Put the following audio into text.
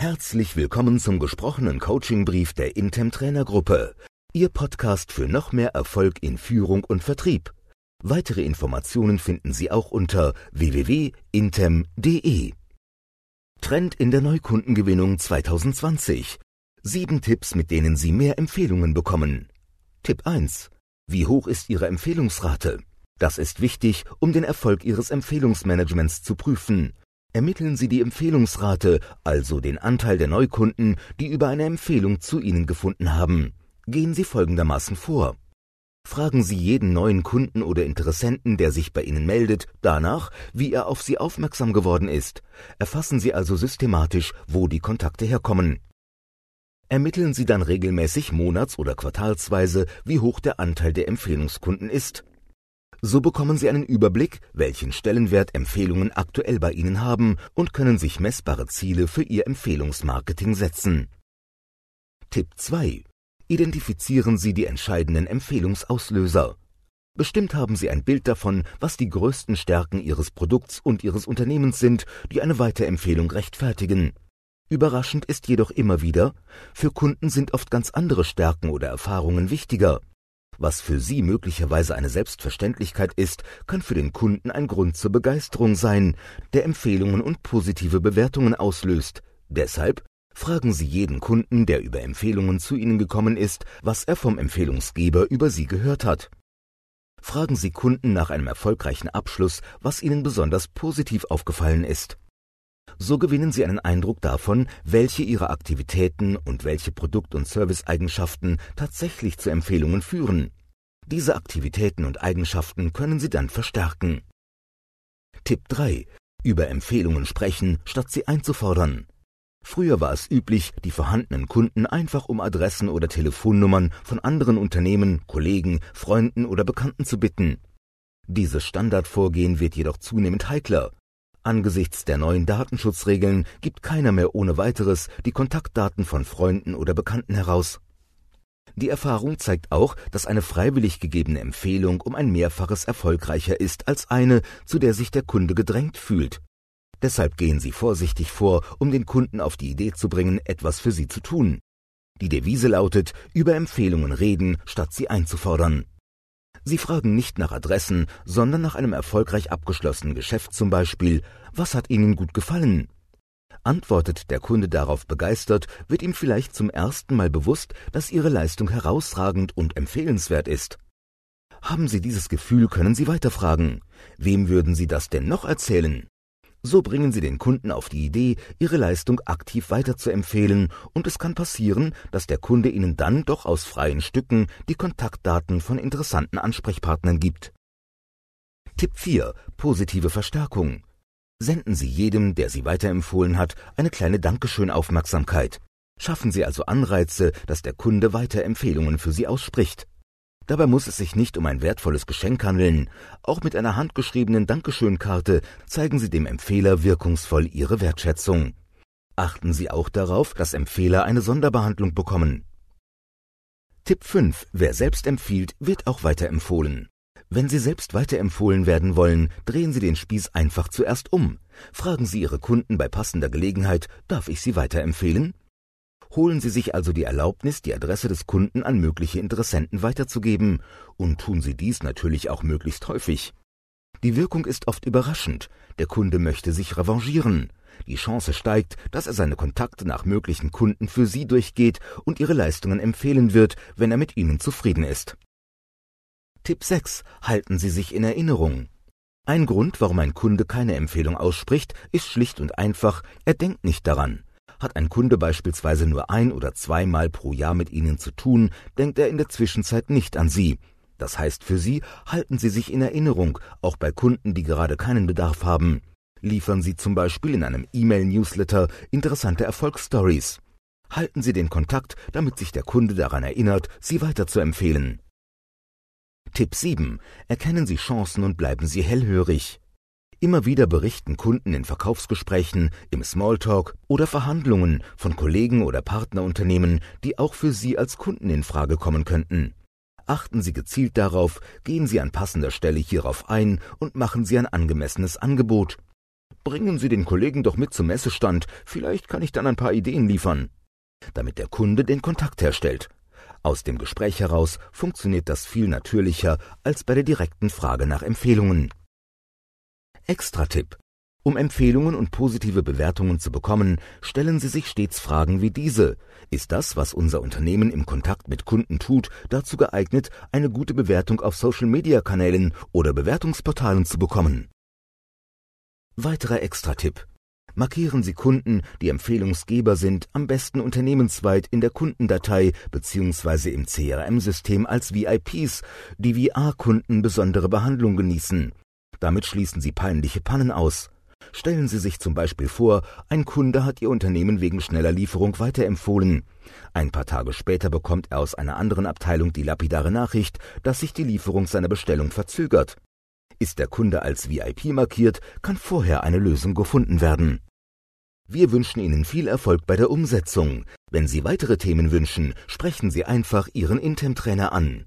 Herzlich willkommen zum gesprochenen Coachingbrief der Intem Trainergruppe, Ihr Podcast für noch mehr Erfolg in Führung und Vertrieb. Weitere Informationen finden Sie auch unter www.intem.de. Trend in der Neukundengewinnung 2020. Sieben Tipps, mit denen Sie mehr Empfehlungen bekommen. Tipp 1. Wie hoch ist Ihre Empfehlungsrate? Das ist wichtig, um den Erfolg Ihres Empfehlungsmanagements zu prüfen. Ermitteln Sie die Empfehlungsrate, also den Anteil der Neukunden, die über eine Empfehlung zu Ihnen gefunden haben. Gehen Sie folgendermaßen vor. Fragen Sie jeden neuen Kunden oder Interessenten, der sich bei Ihnen meldet, danach, wie er auf Sie aufmerksam geworden ist. Erfassen Sie also systematisch, wo die Kontakte herkommen. Ermitteln Sie dann regelmäßig monats- oder quartalsweise, wie hoch der Anteil der Empfehlungskunden ist. So bekommen Sie einen Überblick, welchen Stellenwert Empfehlungen aktuell bei Ihnen haben und können sich messbare Ziele für Ihr Empfehlungsmarketing setzen. Tipp 2. Identifizieren Sie die entscheidenden Empfehlungsauslöser. Bestimmt haben Sie ein Bild davon, was die größten Stärken Ihres Produkts und Ihres Unternehmens sind, die eine Weiterempfehlung rechtfertigen. Überraschend ist jedoch immer wieder, für Kunden sind oft ganz andere Stärken oder Erfahrungen wichtiger. Was für Sie möglicherweise eine Selbstverständlichkeit ist, kann für den Kunden ein Grund zur Begeisterung sein, der Empfehlungen und positive Bewertungen auslöst. Deshalb fragen Sie jeden Kunden, der über Empfehlungen zu Ihnen gekommen ist, was er vom Empfehlungsgeber über Sie gehört hat. Fragen Sie Kunden nach einem erfolgreichen Abschluss, was ihnen besonders positiv aufgefallen ist. So gewinnen Sie einen Eindruck davon, welche Ihrer Aktivitäten und welche Produkt- und Serviceeigenschaften tatsächlich zu Empfehlungen führen. Diese Aktivitäten und Eigenschaften können Sie dann verstärken. Tipp 3. Über Empfehlungen sprechen, statt sie einzufordern. Früher war es üblich, die vorhandenen Kunden einfach um Adressen oder Telefonnummern von anderen Unternehmen, Kollegen, Freunden oder Bekannten zu bitten. Dieses Standardvorgehen wird jedoch zunehmend heikler. Angesichts der neuen Datenschutzregeln gibt keiner mehr ohne weiteres die Kontaktdaten von Freunden oder Bekannten heraus. Die Erfahrung zeigt auch, dass eine freiwillig gegebene Empfehlung um ein Mehrfaches erfolgreicher ist als eine, zu der sich der Kunde gedrängt fühlt. Deshalb gehen Sie vorsichtig vor, um den Kunden auf die Idee zu bringen, etwas für Sie zu tun. Die Devise lautet, über Empfehlungen reden, statt sie einzufordern. Sie fragen nicht nach Adressen, sondern nach einem erfolgreich abgeschlossenen Geschäft zum Beispiel, was hat Ihnen gut gefallen? Antwortet der Kunde darauf begeistert, wird ihm vielleicht zum ersten Mal bewusst, dass Ihre Leistung herausragend und empfehlenswert ist. Haben Sie dieses Gefühl, können Sie weiterfragen. Wem würden Sie das denn noch erzählen? So bringen Sie den Kunden auf die Idee, Ihre Leistung aktiv weiterzuempfehlen, und es kann passieren, dass der Kunde Ihnen dann doch aus freien Stücken die Kontaktdaten von interessanten Ansprechpartnern gibt. Tipp 4. Positive Verstärkung. Senden Sie jedem, der Sie weiterempfohlen hat, eine kleine Dankeschön-Aufmerksamkeit. Schaffen Sie also Anreize, dass der Kunde Weiterempfehlungen für Sie ausspricht. Dabei muss es sich nicht um ein wertvolles Geschenk handeln. Auch mit einer handgeschriebenen Dankeschön-Karte zeigen Sie dem Empfehler wirkungsvoll Ihre Wertschätzung. Achten Sie auch darauf, dass Empfehler eine Sonderbehandlung bekommen. Tipp 5. Wer selbst empfiehlt, wird auch weiterempfohlen. Wenn Sie selbst weiterempfohlen werden wollen, drehen Sie den Spieß einfach zuerst um. Fragen Sie Ihre Kunden bei passender Gelegenheit, darf ich Sie weiterempfehlen? Holen Sie sich also die Erlaubnis, die Adresse des Kunden an mögliche Interessenten weiterzugeben, und tun Sie dies natürlich auch möglichst häufig. Die Wirkung ist oft überraschend, der Kunde möchte sich revanchieren. Die Chance steigt, dass er seine Kontakte nach möglichen Kunden für Sie durchgeht und Ihre Leistungen empfehlen wird, wenn er mit Ihnen zufrieden ist. Tipp 6. Halten Sie sich in Erinnerung. Ein Grund, warum ein Kunde keine Empfehlung ausspricht, ist schlicht und einfach, er denkt nicht daran. Hat ein Kunde beispielsweise nur ein oder zweimal pro Jahr mit Ihnen zu tun, denkt er in der Zwischenzeit nicht an Sie. Das heißt für Sie, halten Sie sich in Erinnerung, auch bei Kunden, die gerade keinen Bedarf haben. Liefern Sie zum Beispiel in einem E-Mail-Newsletter interessante Erfolgsstories. Halten Sie den Kontakt, damit sich der Kunde daran erinnert, Sie weiterzuempfehlen. Tipp 7. Erkennen Sie Chancen und bleiben Sie hellhörig. Immer wieder berichten Kunden in Verkaufsgesprächen, im Smalltalk oder Verhandlungen von Kollegen oder Partnerunternehmen, die auch für Sie als Kunden in Frage kommen könnten. Achten Sie gezielt darauf, gehen Sie an passender Stelle hierauf ein und machen Sie ein angemessenes Angebot. bringen Sie den Kollegen doch mit zum Messestand, vielleicht kann ich dann ein paar Ideen liefern. Damit der Kunde den Kontakt herstellt. Aus dem Gespräch heraus funktioniert das viel natürlicher als bei der direkten Frage nach Empfehlungen. Extra-Tipp. Um Empfehlungen und positive Bewertungen zu bekommen, stellen Sie sich stets Fragen wie diese. Ist das, was unser Unternehmen im Kontakt mit Kunden tut, dazu geeignet, eine gute Bewertung auf Social-Media-Kanälen oder Bewertungsportalen zu bekommen? Weiterer Extra-Tipp. Markieren Sie Kunden, die Empfehlungsgeber sind, am besten unternehmensweit in der Kundendatei bzw. im CRM-System als VIPs, die VR-Kunden besondere Behandlung genießen. Damit schließen Sie peinliche Pannen aus. Stellen Sie sich zum Beispiel vor, ein Kunde hat Ihr Unternehmen wegen schneller Lieferung weiterempfohlen. Ein paar Tage später bekommt er aus einer anderen Abteilung die lapidare Nachricht, dass sich die Lieferung seiner Bestellung verzögert. Ist der Kunde als VIP markiert, kann vorher eine Lösung gefunden werden. Wir wünschen Ihnen viel Erfolg bei der Umsetzung. Wenn Sie weitere Themen wünschen, sprechen Sie einfach Ihren Intem-Trainer an.